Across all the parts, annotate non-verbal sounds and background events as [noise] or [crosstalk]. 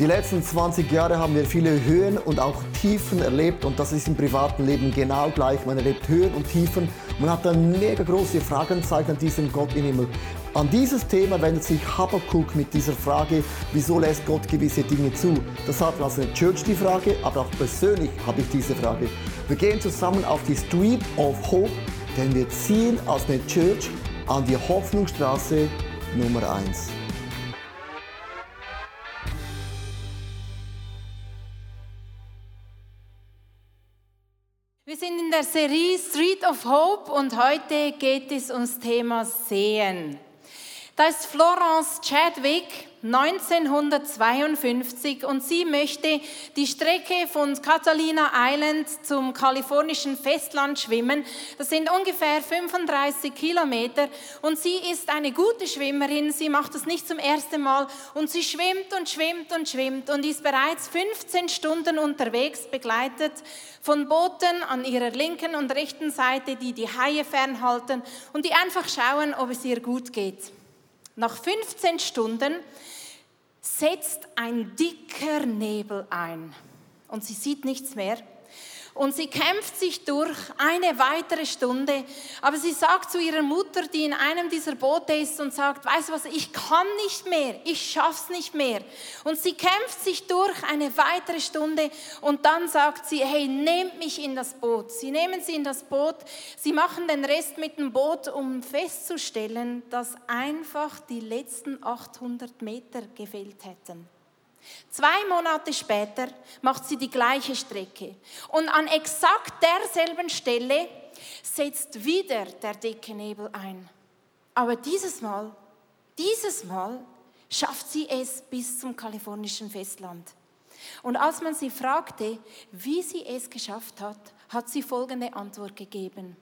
Die letzten 20 Jahre haben wir viele Höhen und auch Tiefen erlebt und das ist im privaten Leben genau gleich. Man erlebt Höhen und Tiefen. Man hat dann mega große Fragenzeichen an diesem Gott im Himmel. An dieses Thema wendet sich Habakkuk mit dieser Frage, wieso lässt Gott gewisse Dinge zu? Das hat also eine Church die Frage, aber auch persönlich habe ich diese Frage. Wir gehen zusammen auf die Street of Hope, denn wir ziehen als eine Church an die Hoffnungsstraße Nummer 1. sind in der Serie Street of Hope und heute geht es ums Thema Sehen. Da ist Florence Chadwick 1952 und sie möchte die Strecke von Catalina Island zum kalifornischen Festland schwimmen. Das sind ungefähr 35 Kilometer und sie ist eine gute Schwimmerin. Sie macht das nicht zum ersten Mal und sie schwimmt und schwimmt und schwimmt und ist bereits 15 Stunden unterwegs, begleitet von Booten an ihrer linken und rechten Seite, die die Haie fernhalten und die einfach schauen, ob es ihr gut geht. Nach 15 Stunden setzt ein dicker Nebel ein und sie sieht nichts mehr. Und sie kämpft sich durch eine weitere Stunde. Aber sie sagt zu ihrer Mutter, die in einem dieser Boote ist und sagt, weißt du was, ich kann nicht mehr, ich schaff's nicht mehr. Und sie kämpft sich durch eine weitere Stunde und dann sagt sie, hey, nehmt mich in das Boot. Sie nehmen sie in das Boot, sie machen den Rest mit dem Boot, um festzustellen, dass einfach die letzten 800 Meter gefehlt hätten. Zwei Monate später macht sie die gleiche Strecke und an exakt derselben Stelle setzt wieder der dicke Nebel ein. Aber dieses Mal, dieses Mal schafft sie es bis zum kalifornischen Festland. Und als man sie fragte, wie sie es geschafft hat, hat sie folgende Antwort gegeben.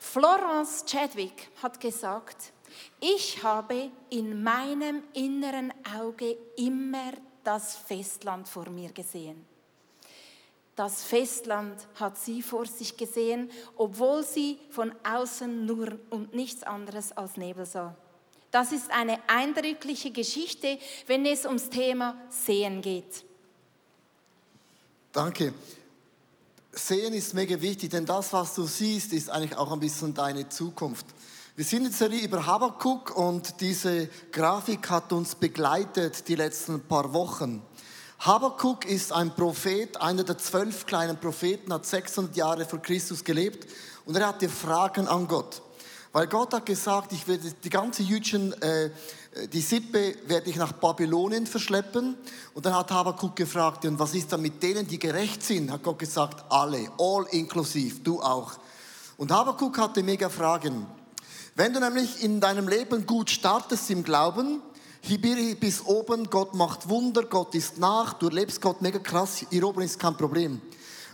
Florence Chadwick hat gesagt, ich habe in meinem inneren Auge immer das Festland vor mir gesehen. Das Festland hat sie vor sich gesehen, obwohl sie von außen nur und nichts anderes als Nebel sah. Das ist eine eindrückliche Geschichte, wenn es ums Thema Sehen geht. Danke. Sehen ist mega wichtig, denn das, was du siehst, ist eigentlich auch ein bisschen deine Zukunft. Wir sind in der Serie über Habakkuk und diese Grafik hat uns begleitet die letzten paar Wochen. Habakkuk ist ein Prophet, einer der zwölf kleinen Propheten, hat 600 Jahre vor Christus gelebt und er hatte Fragen an Gott. Weil Gott hat gesagt, ich werde die ganze Jüdischen, äh, die Sippe werde ich nach Babylonien verschleppen. Und dann hat Habakkuk gefragt, und was ist dann mit denen, die gerecht sind? Hat Gott gesagt, alle, all inklusiv, du auch. Und Habakkuk hatte mega Fragen. Wenn du nämlich in deinem Leben gut startest im Glauben, hier bis oben, Gott macht Wunder, Gott ist nach, du erlebst Gott mega krass, hier oben ist kein Problem.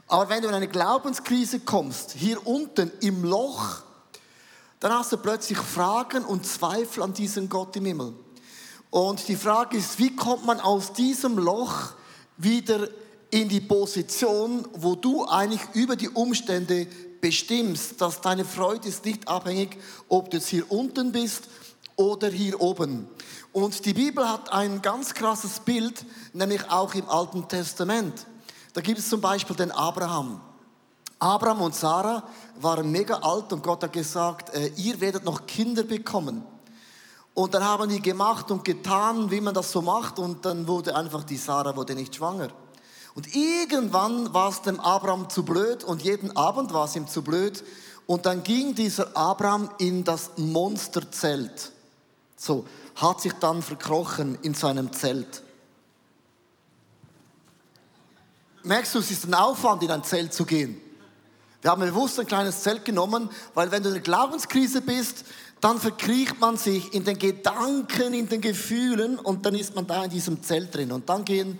Aber wenn du in eine Glaubenskrise kommst, hier unten im Loch, dann hast du plötzlich Fragen und Zweifel an diesen Gott im Himmel. Und die Frage ist, wie kommt man aus diesem Loch wieder in die Position, wo du eigentlich über die Umstände bestimmst, dass deine Freude ist nicht abhängig, ob du jetzt hier unten bist oder hier oben. Und die Bibel hat ein ganz krasses Bild, nämlich auch im Alten Testament. Da gibt es zum Beispiel den Abraham. Abraham und Sarah waren mega alt und Gott hat gesagt, äh, ihr werdet noch Kinder bekommen. Und dann haben die gemacht und getan, wie man das so macht und dann wurde einfach die Sarah wurde nicht schwanger. Und irgendwann war es dem Abraham zu blöd und jeden Abend war es ihm zu blöd und dann ging dieser Abraham in das Monsterzelt. So, hat sich dann verkrochen in seinem Zelt. Merkst du, es ist ein Aufwand, in ein Zelt zu gehen. Wir haben bewusst ein kleines Zelt genommen, weil wenn du in der Glaubenskrise bist, dann verkriecht man sich in den Gedanken, in den Gefühlen und dann ist man da in diesem Zelt drin. Und dann gehen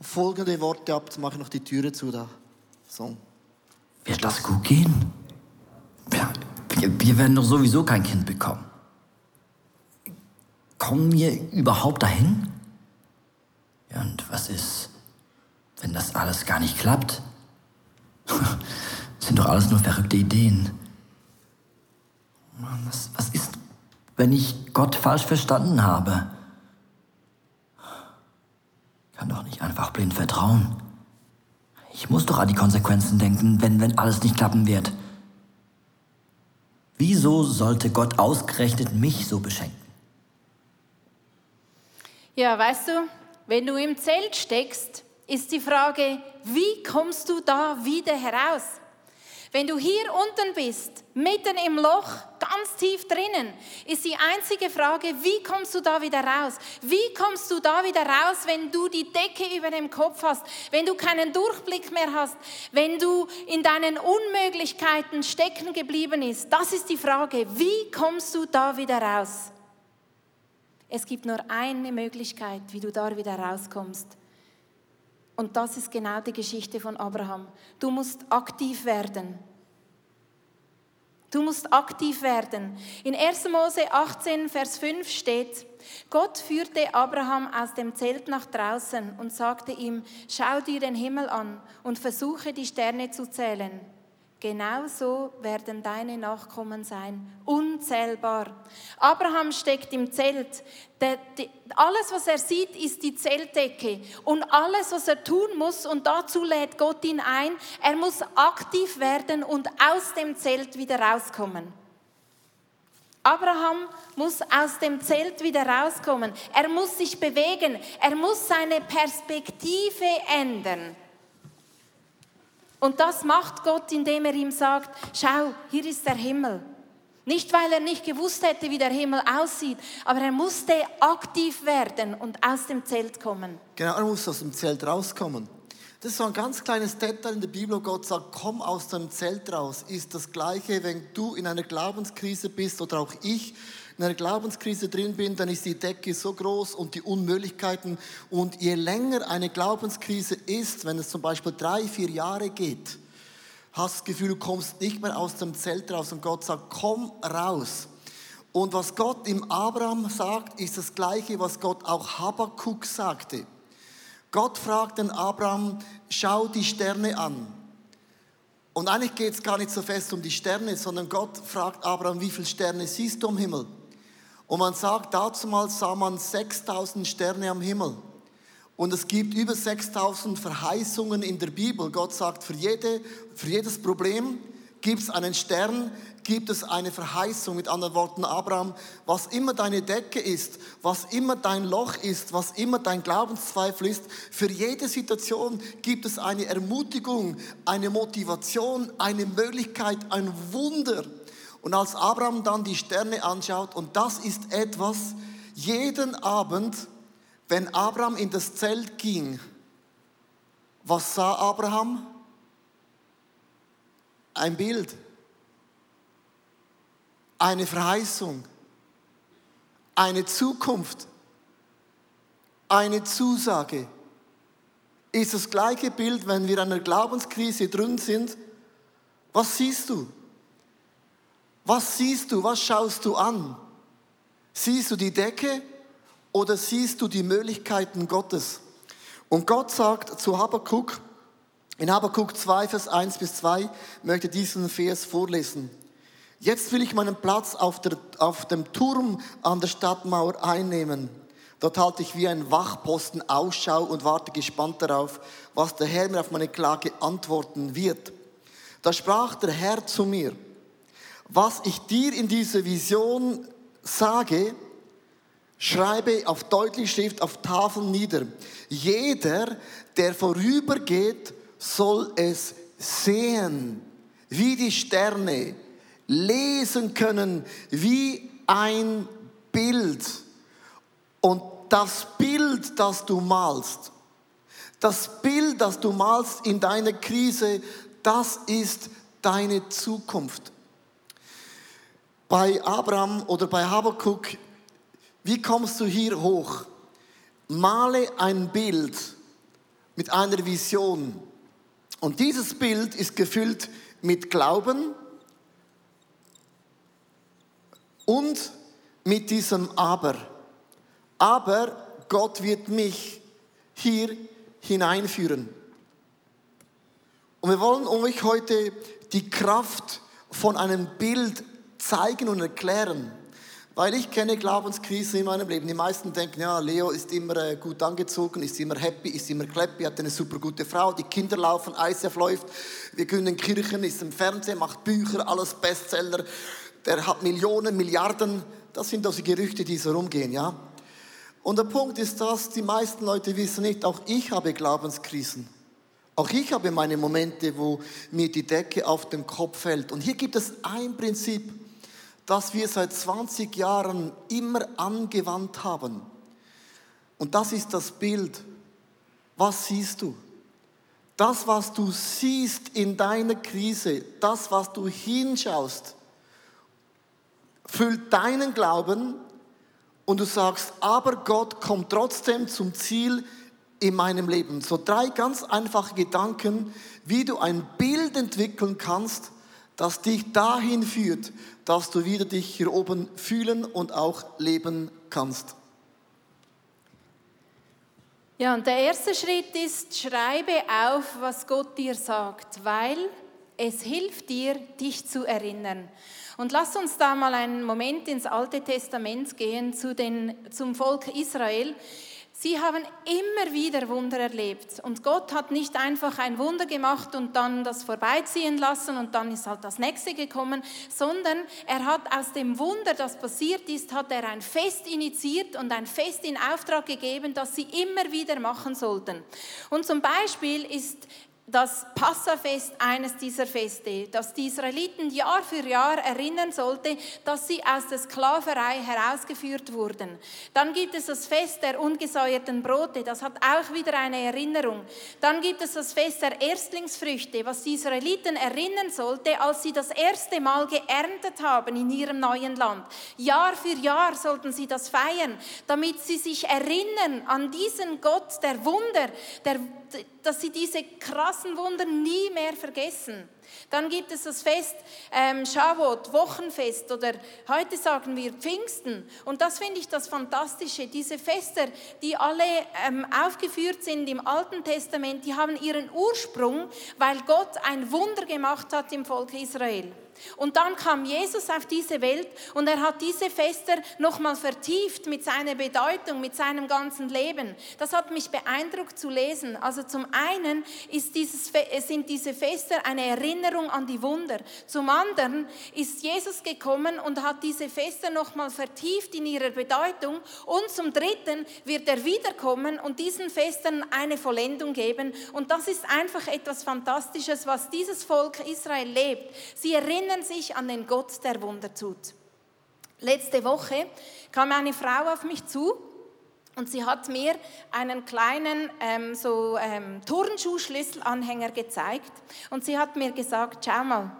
folgende Worte ab. Jetzt mache ich noch die Türe zu da. So. Wird das gut gehen? Wir, wir, wir werden doch sowieso kein Kind bekommen. Kommen wir überhaupt dahin? Ja, und was ist, wenn das alles gar nicht klappt? Das [laughs] sind doch alles nur verrückte Ideen. Mann, was, was ist, wenn ich Gott falsch verstanden habe? Kann doch nicht einfach blind vertrauen. Ich muss doch an die Konsequenzen denken, wenn, wenn alles nicht klappen wird. Wieso sollte Gott ausgerechnet mich so beschenken? Ja, weißt du, wenn du im Zelt steckst, ist die Frage, wie kommst du da wieder heraus? Wenn du hier unten bist, mitten im Loch, ganz tief drinnen, ist die einzige Frage, wie kommst du da wieder raus? Wie kommst du da wieder raus, wenn du die Decke über dem Kopf hast, wenn du keinen Durchblick mehr hast, wenn du in deinen Unmöglichkeiten stecken geblieben bist? Das ist die Frage, wie kommst du da wieder raus? Es gibt nur eine Möglichkeit, wie du da wieder rauskommst. Und das ist genau die Geschichte von Abraham. Du musst aktiv werden. Du musst aktiv werden. In 1. Mose 18, Vers 5 steht, Gott führte Abraham aus dem Zelt nach draußen und sagte ihm, schau dir den Himmel an und versuche die Sterne zu zählen. Genauso werden deine Nachkommen sein, unzählbar. Abraham steckt im Zelt. Alles, was er sieht, ist die Zeltdecke. Und alles, was er tun muss, und dazu lädt Gott ihn ein, er muss aktiv werden und aus dem Zelt wieder rauskommen. Abraham muss aus dem Zelt wieder rauskommen. Er muss sich bewegen. Er muss seine Perspektive ändern. Und das macht Gott, indem er ihm sagt, schau, hier ist der Himmel. Nicht, weil er nicht gewusst hätte, wie der Himmel aussieht, aber er musste aktiv werden und aus dem Zelt kommen. Genau, er muss aus dem Zelt rauskommen. Das ist so ein ganz kleines Detail in der Bibel, wo Gott sagt, komm aus dem Zelt raus. Ist das Gleiche, wenn du in einer Glaubenskrise bist oder auch ich in einer Glaubenskrise drin bin, dann ist die Decke so groß und die Unmöglichkeiten. Und je länger eine Glaubenskrise ist, wenn es zum Beispiel drei, vier Jahre geht, hast du das Gefühl, du kommst nicht mehr aus dem Zelt raus und Gott sagt, komm raus. Und was Gott im Abraham sagt, ist das Gleiche, was Gott auch Habakkuk sagte. Gott fragt den Abraham, schau die Sterne an. Und eigentlich geht es gar nicht so fest um die Sterne, sondern Gott fragt Abraham, wie viele Sterne siehst du am Himmel? Und man sagt, dazu mal sah man 6000 Sterne am Himmel. Und es gibt über 6000 Verheißungen in der Bibel. Gott sagt, für, jede, für jedes Problem gibt es einen Stern, gibt es eine Verheißung. Mit anderen Worten, Abraham, was immer deine Decke ist, was immer dein Loch ist, was immer dein Glaubenszweifel ist, für jede Situation gibt es eine Ermutigung, eine Motivation, eine Möglichkeit, ein Wunder. Und als Abraham dann die Sterne anschaut, und das ist etwas, jeden Abend, wenn Abraham in das Zelt ging, was sah Abraham? Ein Bild, eine Verheißung, eine Zukunft, eine Zusage. Ist das gleiche Bild, wenn wir in einer Glaubenskrise drin sind? Was siehst du? Was siehst du? Was schaust du an? Siehst du die Decke oder siehst du die Möglichkeiten Gottes? Und Gott sagt zu Habakkuk, in Habakkuk 2, Vers 1 bis 2, möchte diesen Vers vorlesen. Jetzt will ich meinen Platz auf, der, auf dem Turm an der Stadtmauer einnehmen. Dort halte ich wie ein Wachposten Ausschau und warte gespannt darauf, was der Herr mir auf meine Klage antworten wird. Da sprach der Herr zu mir, was ich dir in dieser Vision sage, schreibe auf deutliche Schrift auf Tafeln nieder. Jeder, der vorübergeht, soll es sehen, wie die Sterne, lesen können, wie ein Bild. Und das Bild, das du malst, das Bild, das du malst in deiner Krise, das ist deine Zukunft. Bei Abraham oder bei Habakkuk, wie kommst du hier hoch? Male ein Bild mit einer Vision. Und dieses Bild ist gefüllt mit Glauben und mit diesem Aber. Aber Gott wird mich hier hineinführen. Und wir wollen euch heute die Kraft von einem Bild zeigen und erklären. Weil ich kenne Glaubenskrisen in meinem Leben. Die meisten denken, ja, Leo ist immer äh, gut angezogen, ist immer happy, ist immer clappy, hat eine super gute Frau, die Kinder laufen, ICF läuft, wir gründen Kirchen, ist im Fernsehen, macht Bücher, alles Bestseller, der hat Millionen, Milliarden. Das sind also Gerüchte, die so rumgehen, ja. Und der Punkt ist dass die meisten Leute wissen nicht, auch ich habe Glaubenskrisen. Auch ich habe meine Momente, wo mir die Decke auf den Kopf fällt. Und hier gibt es ein Prinzip, das wir seit 20 Jahren immer angewandt haben. Und das ist das Bild. Was siehst du? Das, was du siehst in deiner Krise, das, was du hinschaust, füllt deinen Glauben und du sagst, aber Gott kommt trotzdem zum Ziel in meinem Leben. So drei ganz einfache Gedanken, wie du ein Bild entwickeln kannst, das dich dahin führt, dass du wieder dich hier oben fühlen und auch leben kannst. Ja, und der erste Schritt ist, schreibe auf, was Gott dir sagt, weil es hilft dir, dich zu erinnern. Und lass uns da mal einen Moment ins Alte Testament gehen zu den, zum Volk Israel. Sie haben immer wieder Wunder erlebt und Gott hat nicht einfach ein Wunder gemacht und dann das vorbeiziehen lassen und dann ist halt das nächste gekommen, sondern er hat aus dem Wunder, das passiert ist, hat er ein Fest initiiert und ein Fest in Auftrag gegeben, das sie immer wieder machen sollten. Und zum Beispiel ist das Passafest eines dieser Feste, das die Israeliten Jahr für Jahr erinnern sollte, dass sie aus der Sklaverei herausgeführt wurden. Dann gibt es das Fest der ungesäuerten Brote, das hat auch wieder eine Erinnerung. Dann gibt es das Fest der Erstlingsfrüchte, was die Israeliten erinnern sollte, als sie das erste Mal geerntet haben in ihrem neuen Land. Jahr für Jahr sollten sie das feiern, damit sie sich erinnern an diesen Gott der Wunder, der dass sie diese krassen Wunder nie mehr vergessen. Dann gibt es das Fest ähm, Shavuot, Wochenfest oder heute sagen wir Pfingsten. Und das finde ich das Fantastische. Diese Fester, die alle ähm, aufgeführt sind im Alten Testament, die haben ihren Ursprung, weil Gott ein Wunder gemacht hat im Volk Israel. Und dann kam Jesus auf diese Welt und er hat diese Fester nochmal vertieft mit seiner Bedeutung, mit seinem ganzen Leben. Das hat mich beeindruckt zu lesen. Also zum einen dieses, sind diese Fester eine Erinnerung an die Wunder. Zum anderen ist Jesus gekommen und hat diese Fester nochmal vertieft in ihrer Bedeutung. Und zum dritten wird er wiederkommen und diesen Festern eine Vollendung geben. Und das ist einfach etwas Fantastisches, was dieses Volk Israel lebt. Sie erinnern erinnern sich an den Gott, der Wunder tut. Letzte Woche kam eine Frau auf mich zu und sie hat mir einen kleinen ähm, so, ähm, Turnschuhschlüsselanhänger gezeigt und sie hat mir gesagt, schau mal,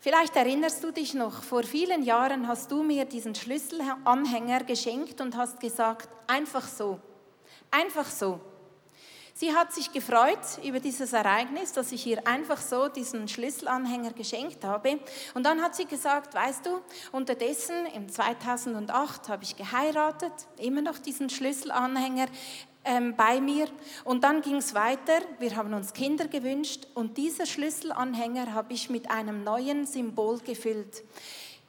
vielleicht erinnerst du dich noch, vor vielen Jahren hast du mir diesen Schlüsselanhänger geschenkt und hast gesagt, einfach so, einfach so. Sie hat sich gefreut über dieses Ereignis, dass ich ihr einfach so diesen Schlüsselanhänger geschenkt habe. Und dann hat sie gesagt, weißt du, unterdessen im 2008 habe ich geheiratet, immer noch diesen Schlüsselanhänger ähm, bei mir. Und dann ging es weiter, wir haben uns Kinder gewünscht und dieser Schlüsselanhänger habe ich mit einem neuen Symbol gefüllt.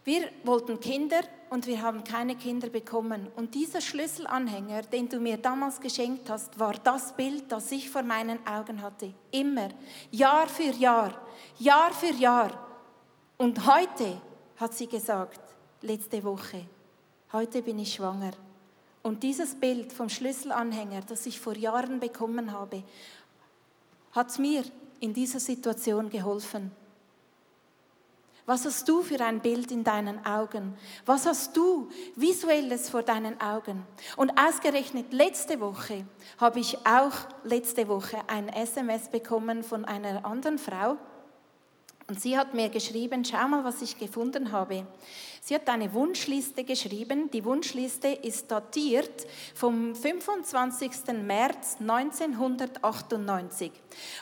Wir wollten Kinder und wir haben keine Kinder bekommen. Und dieser Schlüsselanhänger, den du mir damals geschenkt hast, war das Bild, das ich vor meinen Augen hatte. Immer, Jahr für Jahr, Jahr für Jahr. Und heute hat sie gesagt, letzte Woche, heute bin ich schwanger. Und dieses Bild vom Schlüsselanhänger, das ich vor Jahren bekommen habe, hat mir in dieser Situation geholfen. Was hast du für ein Bild in deinen Augen? Was hast du visuelles vor deinen Augen? Und ausgerechnet letzte Woche habe ich auch letzte Woche ein SMS bekommen von einer anderen Frau. Und sie hat mir geschrieben, schau mal, was ich gefunden habe. Sie hat eine Wunschliste geschrieben. Die Wunschliste ist datiert vom 25. März 1998.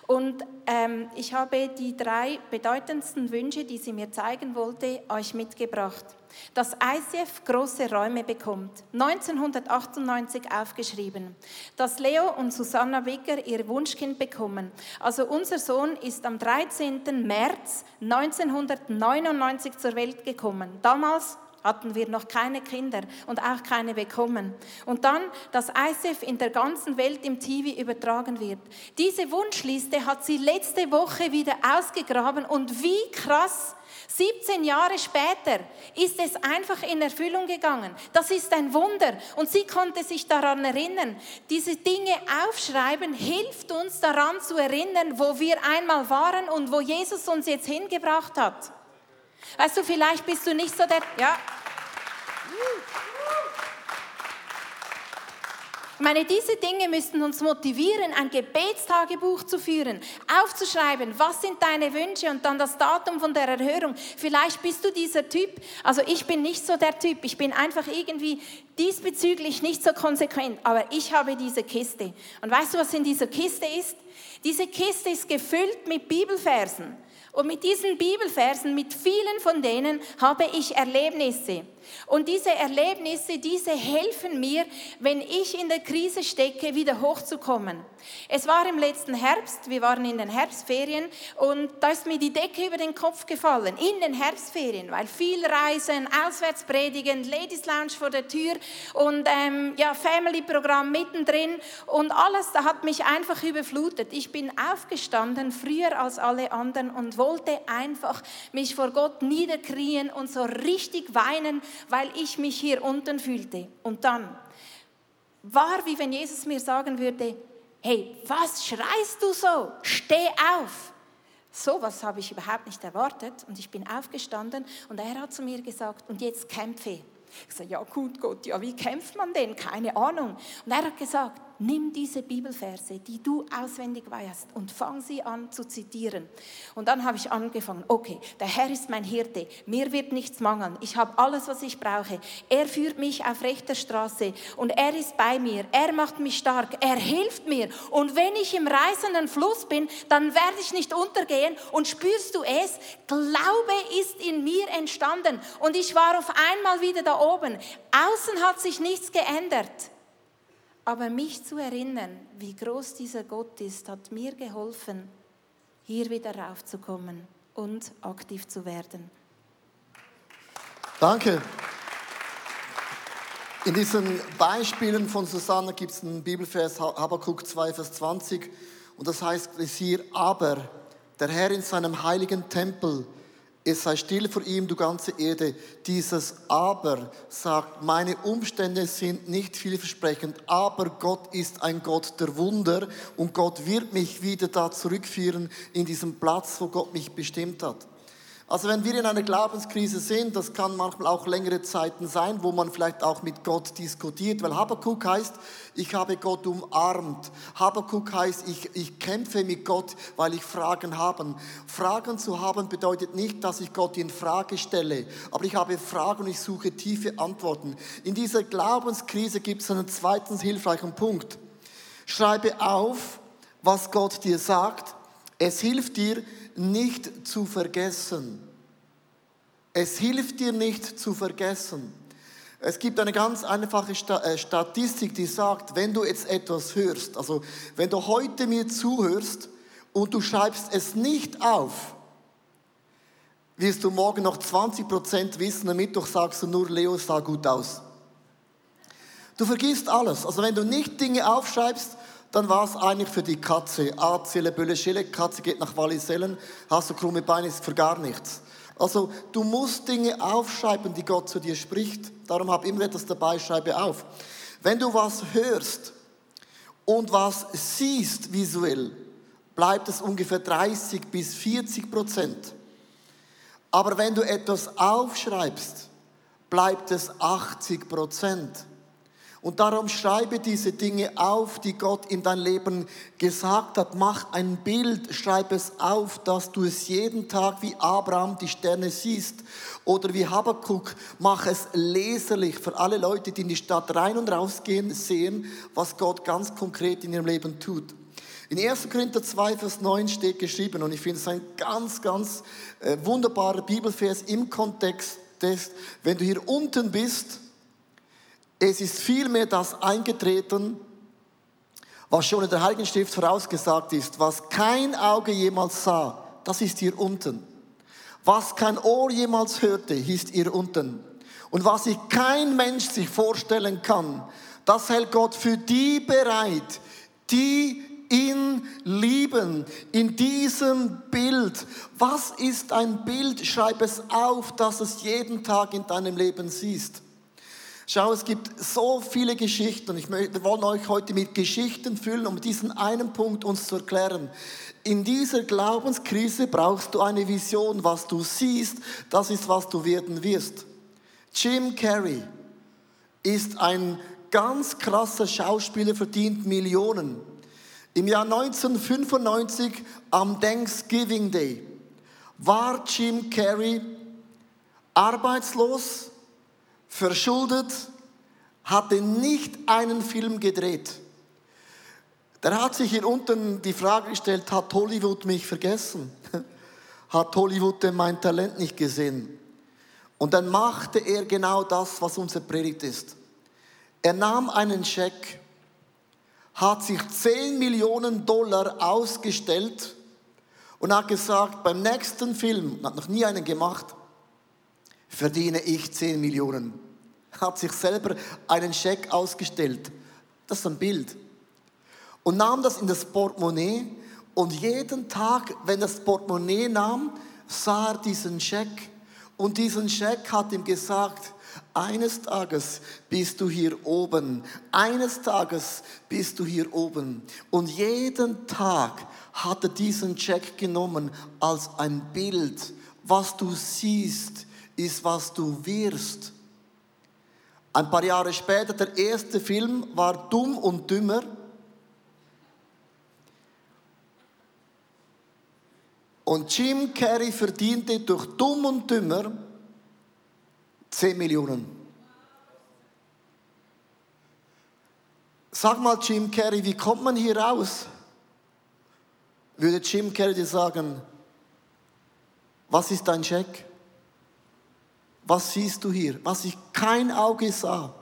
Und ähm, ich habe die drei bedeutendsten Wünsche, die sie mir zeigen wollte, euch mitgebracht dass ICF große Räume bekommt. 1998 aufgeschrieben. Dass Leo und Susanna Wicker ihr Wunschkind bekommen. Also unser Sohn ist am 13. März 1999 zur Welt gekommen. Damals hatten wir noch keine Kinder und auch keine bekommen. Und dann, dass ICF in der ganzen Welt im TV übertragen wird. Diese Wunschliste hat sie letzte Woche wieder ausgegraben und wie krass 17 Jahre später ist es einfach in Erfüllung gegangen. Das ist ein Wunder. Und sie konnte sich daran erinnern. Diese Dinge aufschreiben hilft uns daran zu erinnern, wo wir einmal waren und wo Jesus uns jetzt hingebracht hat. Weißt du, vielleicht bist du nicht so der, ja. Ich meine, diese Dinge müssten uns motivieren, ein Gebetstagebuch zu führen, aufzuschreiben, was sind deine Wünsche und dann das Datum von der Erhörung. Vielleicht bist du dieser Typ, also ich bin nicht so der Typ, ich bin einfach irgendwie diesbezüglich nicht so konsequent, aber ich habe diese Kiste. Und weißt du, was in dieser Kiste ist? Diese Kiste ist gefüllt mit Bibelversen. Und mit diesen Bibelversen, mit vielen von denen, habe ich Erlebnisse. Und diese Erlebnisse, diese helfen mir, wenn ich in der Krise stecke, wieder hochzukommen. Es war im letzten Herbst, wir waren in den Herbstferien und da ist mir die Decke über den Kopf gefallen, in den Herbstferien, weil viel Reisen, Auswärtspredigen, Ladies Lounge vor der Tür und ähm, ja, Family-Programm mittendrin und alles, da hat mich einfach überflutet. Ich bin aufgestanden, früher als alle anderen und wollte einfach mich vor Gott niederkriegen und so richtig weinen, weil ich mich hier unten fühlte. Und dann war wie wenn Jesus mir sagen würde, hey, was schreist du so? Steh auf. So was habe ich überhaupt nicht erwartet und ich bin aufgestanden und er hat zu mir gesagt, und jetzt kämpfe. Ich sage, ja gut Gott, ja wie kämpft man denn? Keine Ahnung. Und er hat gesagt, nimm diese Bibelverse, die du auswendig weißt und fang sie an zu zitieren. Und dann habe ich angefangen, okay, der Herr ist mein Hirte, mir wird nichts mangeln, ich habe alles, was ich brauche. Er führt mich auf rechter Straße und er ist bei mir, er macht mich stark, er hilft mir. Und wenn ich im reißenden Fluss bin, dann werde ich nicht untergehen. Und spürst du es? Glaube ist in mir entstanden und ich war auf einmal wieder da oben. Außen hat sich nichts geändert. Aber mich zu erinnern, wie groß dieser Gott ist, hat mir geholfen, hier wieder raufzukommen und aktiv zu werden. Danke. In diesen Beispielen von Susanne gibt es einen Bibelvers, Habakkuk 2, Vers 20. Und das heißt es hier, aber der Herr in seinem heiligen Tempel es sei still vor ihm, du ganze Erde. Dieses Aber sagt, meine Umstände sind nicht vielversprechend, aber Gott ist ein Gott der Wunder und Gott wird mich wieder da zurückführen in diesen Platz, wo Gott mich bestimmt hat. Also wenn wir in einer Glaubenskrise sind, das kann manchmal auch längere Zeiten sein, wo man vielleicht auch mit Gott diskutiert, weil Habakkuk heißt, ich habe Gott umarmt. Habakkuk heißt, ich, ich kämpfe mit Gott, weil ich Fragen habe. Fragen zu haben bedeutet nicht, dass ich Gott in Frage stelle, aber ich habe Fragen und ich suche tiefe Antworten. In dieser Glaubenskrise gibt es einen zweiten hilfreichen Punkt. Schreibe auf, was Gott dir sagt. Es hilft dir, nicht zu vergessen. Es hilft dir nicht zu vergessen. Es gibt eine ganz einfache äh, Statistik, die sagt, wenn du jetzt etwas hörst, also wenn du heute mir zuhörst und du schreibst es nicht auf, wirst du morgen noch 20% wissen, am Mittwoch sagst du nur, Leo sah gut aus. Du vergisst alles. Also wenn du nicht Dinge aufschreibst, dann war es eigentlich für die Katze. Azele, Bölle, Schille, Katze geht nach Wallisellen, hast du krumme Beine, ist für gar nichts. Also du musst Dinge aufschreiben, die Gott zu dir spricht. Darum hab immer etwas dabei, schreibe auf. Wenn du was hörst und was siehst visuell, bleibt es ungefähr 30 bis 40 Prozent. Aber wenn du etwas aufschreibst, bleibt es 80 Prozent. Und darum schreibe diese Dinge auf, die Gott in dein Leben gesagt hat. Mach ein Bild, schreib es auf, dass du es jeden Tag wie Abraham die Sterne siehst. Oder wie Habakkuk, mach es leserlich für alle Leute, die in die Stadt rein und rausgehen, sehen, was Gott ganz konkret in ihrem Leben tut. In 1. Korinther 2, Vers 9 steht geschrieben, und ich finde es ein ganz, ganz äh, wunderbarer Bibelvers im Kontext des, wenn du hier unten bist, es ist vielmehr das eingetreten, was schon in der Heiligen Schrift vorausgesagt ist, was kein Auge jemals sah, das ist hier unten. Was kein Ohr jemals hörte, ist hier unten. Und was sich kein Mensch sich vorstellen kann, das hält Gott für die bereit, die ihn lieben. In diesem Bild. Was ist ein Bild? Schreib es auf, dass es jeden Tag in deinem Leben siehst. Schau, es gibt so viele Geschichten und ich möchte, wir wollen euch heute mit Geschichten füllen, um diesen einen Punkt uns zu erklären. In dieser Glaubenskrise brauchst du eine Vision. Was du siehst, das ist, was du werden wirst. Jim Carrey ist ein ganz krasser Schauspieler, verdient Millionen. Im Jahr 1995 am Thanksgiving Day war Jim Carrey arbeitslos, verschuldet, hatte nicht einen Film gedreht. Der hat sich hier unten die Frage gestellt, hat Hollywood mich vergessen? [laughs] Hat Hollywood denn mein Talent nicht gesehen? Und dann machte er genau das, was unser Predigt ist. Er nahm einen Scheck, hat sich 10 Millionen Dollar ausgestellt und hat gesagt, beim nächsten Film, hat noch nie einen gemacht, verdiene ich 10 Millionen. Hat sich selber einen Scheck ausgestellt. Das ist ein Bild. Und nahm das in das Portemonnaie und jeden Tag, wenn das Portemonnaie nahm, sah er diesen Scheck. Und diesen Scheck hat ihm gesagt, eines Tages bist du hier oben. Eines Tages bist du hier oben. Und jeden Tag hat er diesen Check genommen als ein Bild. Was du siehst, ist, was du wirst. Ein paar Jahre später, der erste Film war Dumm und Dümmer. Und Jim Carrey verdiente durch Dumm und Dümmer 10 Millionen. Sag mal, Jim Carrey, wie kommt man hier raus? Würde Jim Carrey dir sagen, was ist dein Scheck? Was siehst du hier? Was ich kein Auge sah,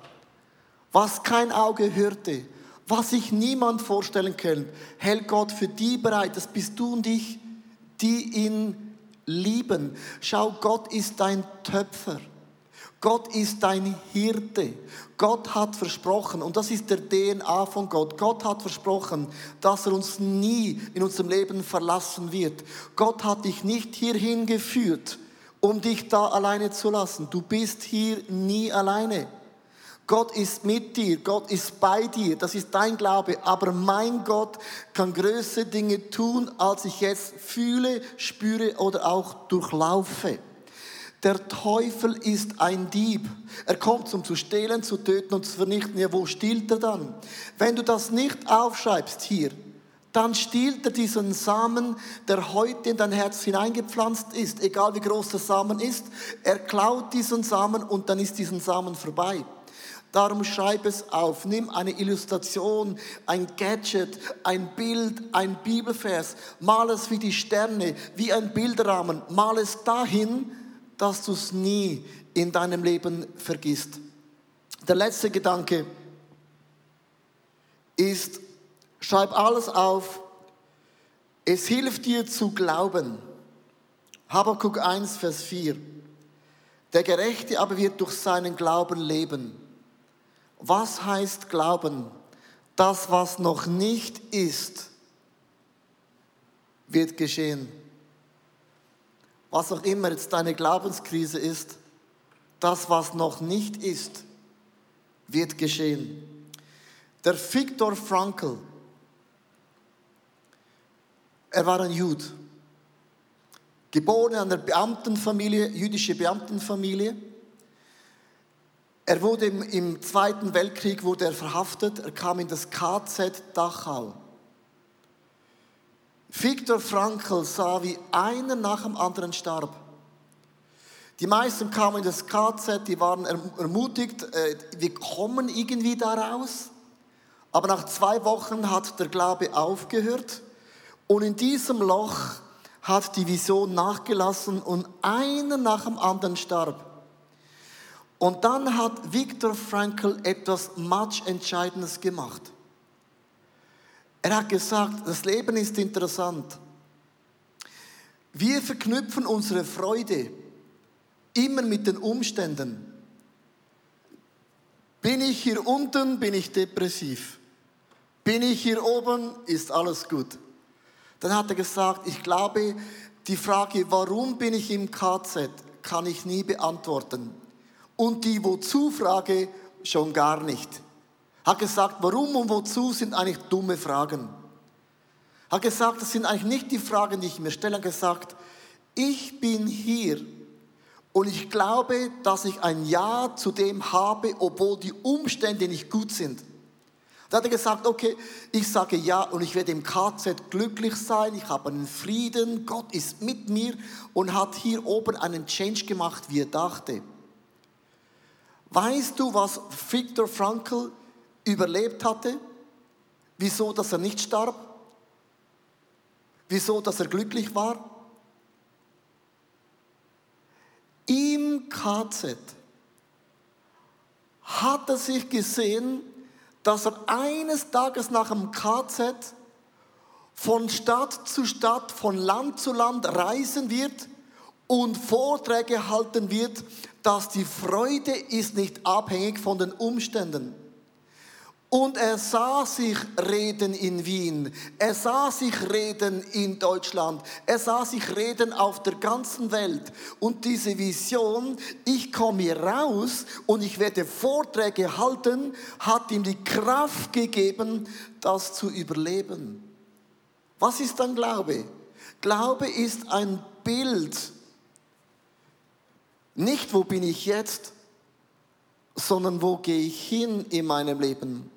was kein Auge hörte, was sich niemand vorstellen kann, hält Gott für die bereit. Das bist du und ich, die ihn lieben. Schau, Gott ist dein Töpfer. Gott ist dein Hirte. Gott hat versprochen, und das ist der DNA von Gott, Gott hat versprochen, dass er uns nie in unserem Leben verlassen wird. Gott hat dich nicht hierhin geführt, um dich da alleine zu lassen. Du bist hier nie alleine. Gott ist mit dir, Gott ist bei dir, das ist dein Glaube. Aber mein Gott kann größere Dinge tun, als ich jetzt fühle, spüre oder auch durchlaufe. Der Teufel ist ein Dieb. Er kommt, um zu stehlen, zu töten und zu vernichten. Ja, wo stiehlt er dann? Wenn du das nicht aufschreibst hier, dann stiehlt er diesen Samen, der heute in dein Herz hineingepflanzt ist, egal wie groß der Samen ist. Er klaut diesen Samen und dann ist diesen Samen vorbei. Darum schreib es auf. Nimm eine Illustration, ein Gadget, ein Bild, ein Bibelvers. Mal es wie die Sterne, wie ein Bilderrahmen. Mal es dahin, dass du es nie in deinem Leben vergisst. Der letzte Gedanke ist, schreib alles auf. Es hilft dir zu glauben. Habakkuk 1, Vers 4. Der Gerechte aber wird durch seinen Glauben leben. Was heißt Glauben? Das, was noch nicht ist, wird geschehen. Was auch immer jetzt deine Glaubenskrise ist, das, was noch nicht ist, wird geschehen. Der Viktor Frankl, er war ein Jude, geboren in einer Beamtenfamilie, jüdische Beamtenfamilie. Er wurde im, im Zweiten Weltkrieg wurde er verhaftet, er kam in das KZ Dachau. Viktor Frankl sah, wie einer nach dem anderen starb. Die meisten kamen in das KZ, die waren ermutigt, äh, wir kommen irgendwie da raus. Aber nach zwei Wochen hat der Glaube aufgehört und in diesem Loch hat die Vision nachgelassen und einer nach dem anderen starb. Und dann hat Viktor Frankl etwas much Entscheidendes gemacht. Er hat gesagt, das Leben ist interessant. Wir verknüpfen unsere Freude immer mit den Umständen. Bin ich hier unten, bin ich depressiv. Bin ich hier oben, ist alles gut. Dann hat er gesagt, ich glaube, die Frage, warum bin ich im KZ, kann ich nie beantworten. Und die Wozu-Frage schon gar nicht. Hat gesagt, warum und wozu sind eigentlich dumme Fragen. Hat gesagt, das sind eigentlich nicht die Fragen, die ich mir stelle. Hat gesagt, ich bin hier und ich glaube, dass ich ein Ja zu dem habe, obwohl die Umstände nicht gut sind. Da hat er gesagt, okay, ich sage ja und ich werde im KZ glücklich sein, ich habe einen Frieden, Gott ist mit mir und hat hier oben einen Change gemacht, wie er dachte. Weißt du, was Viktor Frankl überlebt hatte, wieso, dass er nicht starb, wieso, dass er glücklich war. Im KZ hat er sich gesehen, dass er eines Tages nach dem KZ von Stadt zu Stadt, von Land zu Land reisen wird und Vorträge halten wird, dass die Freude ist nicht abhängig von den Umständen. Und er sah sich reden in Wien, er sah sich reden in Deutschland, er sah sich reden auf der ganzen Welt. Und diese Vision, ich komme hier raus und ich werde Vorträge halten, hat ihm die Kraft gegeben, das zu überleben. Was ist dann Glaube? Glaube ist ein Bild. Nicht, wo bin ich jetzt, sondern wo gehe ich hin in meinem Leben?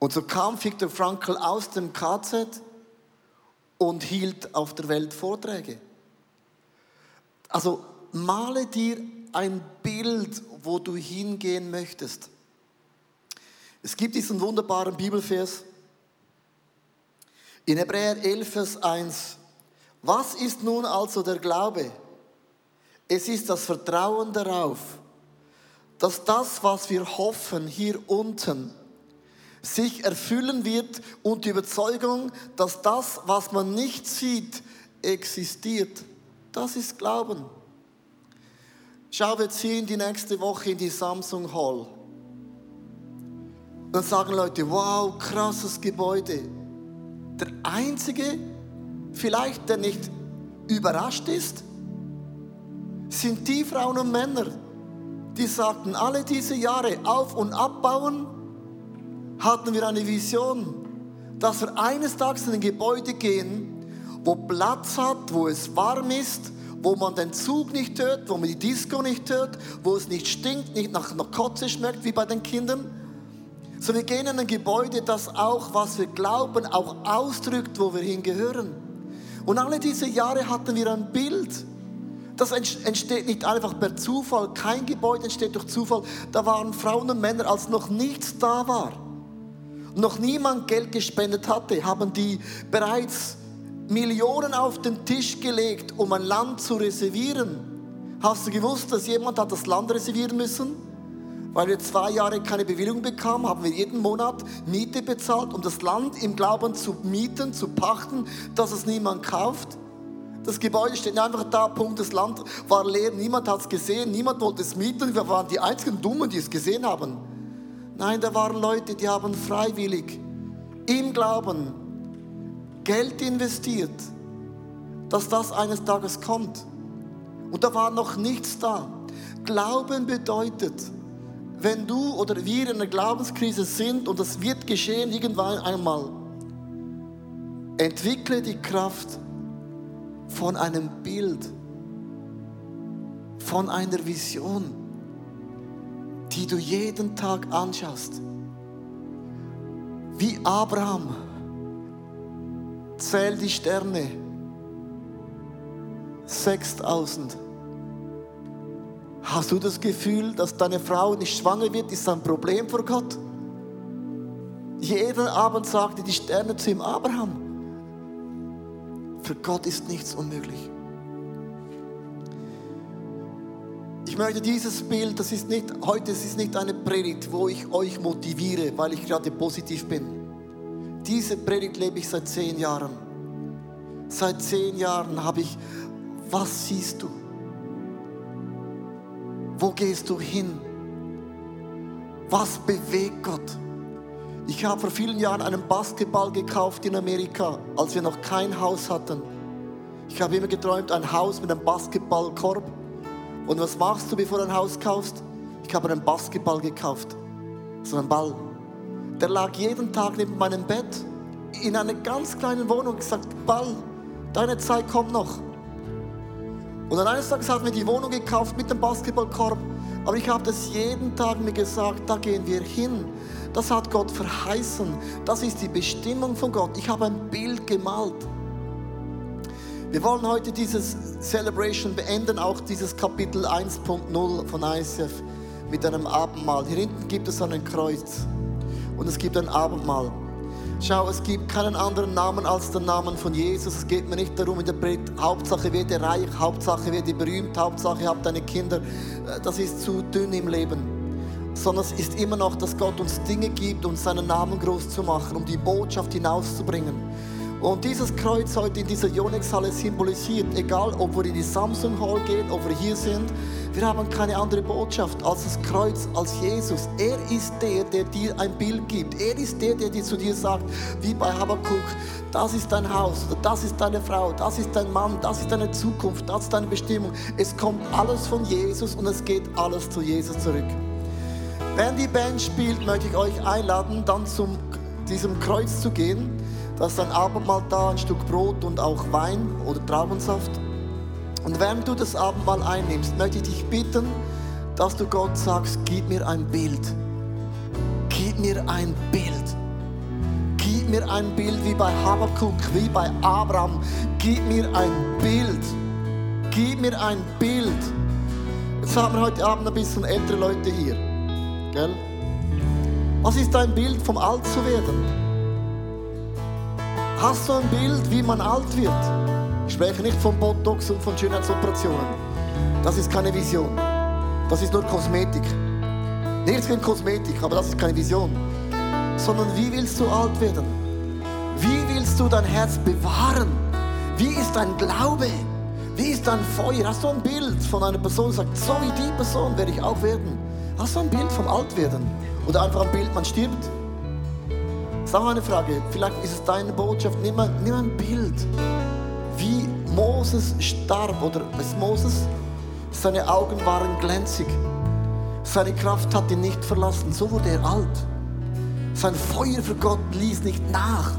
Und so kam Viktor Frankl aus dem KZ und hielt auf der Welt Vorträge. Also male dir ein Bild, wo du hingehen möchtest. Es gibt diesen wunderbaren Bibelvers in Hebräer 11, Vers 1. Was ist nun also der Glaube? Es ist das Vertrauen darauf, dass das, was wir hoffen hier unten, sich erfüllen wird und die Überzeugung, dass das, was man nicht sieht, existiert. Das ist Glauben. Schau, wir ziehen die nächste Woche in die Samsung Hall. Dann sagen Leute, wow, krasses Gebäude. Der Einzige, vielleicht der nicht überrascht ist, sind die Frauen und Männer, die sagten, alle diese Jahre auf und abbauen, hatten wir eine Vision, dass wir eines Tages in ein Gebäude gehen, wo Platz hat, wo es warm ist, wo man den Zug nicht hört, wo man die Disco nicht hört, wo es nicht stinkt, nicht nach, nach Kotze schmeckt wie bei den Kindern. So wir gehen in ein Gebäude, das auch, was wir glauben, auch ausdrückt, wo wir hingehören. Und alle diese Jahre hatten wir ein Bild. Das entsteht nicht einfach per Zufall. Kein Gebäude entsteht durch Zufall. Da waren Frauen und Männer, als noch nichts da war noch niemand Geld gespendet hatte, haben die bereits Millionen auf den Tisch gelegt, um ein Land zu reservieren. Hast du gewusst, dass jemand hat das Land reservieren müssen? Weil wir zwei Jahre keine Bewilligung bekamen, haben wir jeden Monat Miete bezahlt, um das Land im Glauben zu mieten, zu pachten, dass es niemand kauft. Das Gebäude steht einfach da, Punkt, das Land war leer, niemand hat es gesehen, niemand wollte es mieten, wir waren die einzigen Dummen, die es gesehen haben. Nein, da waren Leute, die haben freiwillig im Glauben Geld investiert, dass das eines Tages kommt. Und da war noch nichts da. Glauben bedeutet, wenn du oder wir in einer Glaubenskrise sind und das wird geschehen irgendwann einmal, entwickle die Kraft von einem Bild, von einer Vision, die du jeden Tag anschaust. Wie Abraham, zähl die Sterne, 6000. Hast du das Gefühl, dass deine Frau nicht schwanger wird, ist ein Problem für Gott? Jeden Abend sagte die Sterne zu ihm, Abraham, für Gott ist nichts unmöglich. Möchte dieses Bild, das ist nicht, heute es ist nicht eine Predigt, wo ich euch motiviere, weil ich gerade positiv bin. Diese Predigt lebe ich seit zehn Jahren. Seit zehn Jahren habe ich, was siehst du? Wo gehst du hin? Was bewegt Gott? Ich habe vor vielen Jahren einen Basketball gekauft in Amerika, als wir noch kein Haus hatten. Ich habe immer geträumt, ein Haus mit einem Basketballkorb. Und was machst du, bevor du ein Haus kaufst? Ich habe einen Basketball gekauft. So einen Ball. Der lag jeden Tag neben meinem Bett in einer ganz kleinen Wohnung. Ich gesagt, Ball, deine Zeit kommt noch. Und dann eines Tages hat mir die Wohnung gekauft mit dem Basketballkorb. Aber ich habe das jeden Tag mir gesagt, da gehen wir hin. Das hat Gott verheißen. Das ist die Bestimmung von Gott. Ich habe ein Bild gemalt. Wir wollen heute dieses Celebration beenden, auch dieses Kapitel 1.0 von ICF mit einem Abendmahl. Hier hinten gibt es ein Kreuz und es gibt ein Abendmahl. Schau, es gibt keinen anderen Namen als den Namen von Jesus. Es geht mir nicht darum in der Predigt, Hauptsache werde reich, Hauptsache werde berühmt, Hauptsache habt deine Kinder. Äh, das ist zu dünn im Leben. Sondern es ist immer noch, dass Gott uns Dinge gibt, um seinen Namen groß zu machen, um die Botschaft hinauszubringen. Und dieses Kreuz heute in dieser Yonex-Halle symbolisiert, egal ob wir in die Samsung Hall gehen, ob wir hier sind, wir haben keine andere Botschaft als das Kreuz, als Jesus. Er ist der, der dir ein Bild gibt. Er ist der, der dir zu dir sagt, wie bei Habakkuk, das ist dein Haus, das ist deine Frau, das ist dein Mann, das ist deine Zukunft, das ist deine Bestimmung. Es kommt alles von Jesus und es geht alles zu Jesus zurück. Wenn die Band spielt, möchte ich euch einladen, dann zu diesem Kreuz zu gehen. Da ist ein Abendmahl da, ein Stück Brot und auch Wein oder Traubensaft. Und während du das Abendmahl einnimmst, möchte ich dich bitten, dass du Gott sagst, gib mir ein Bild. Gib mir ein Bild. Gib mir ein Bild wie bei Habakkuk, wie bei Abraham. Gib mir ein Bild. Gib mir ein Bild. Jetzt haben wir heute Abend ein bisschen ältere Leute hier. Gell? Was ist dein Bild vom Alt zu werden? Hast du ein Bild, wie man alt wird? Ich spreche nicht von Botox und von Schönheitsoperationen. Das ist keine Vision. Das ist nur Kosmetik. Nichts gegen Kosmetik, aber das ist keine Vision. Sondern wie willst du alt werden? Wie willst du dein Herz bewahren? Wie ist dein Glaube? Wie ist dein Feuer? Hast du ein Bild von einer Person, die sagt, so wie die Person werde ich auch werden? Hast du ein Bild vom Altwerden? Oder einfach ein Bild, man stirbt? Sag mal eine Frage, vielleicht ist es deine Botschaft, nimm, mal, nimm ein Bild, wie Moses starb, oder ist Moses? Seine Augen waren glänzig, seine Kraft hat ihn nicht verlassen, so wurde er alt. Sein Feuer für Gott ließ nicht nach.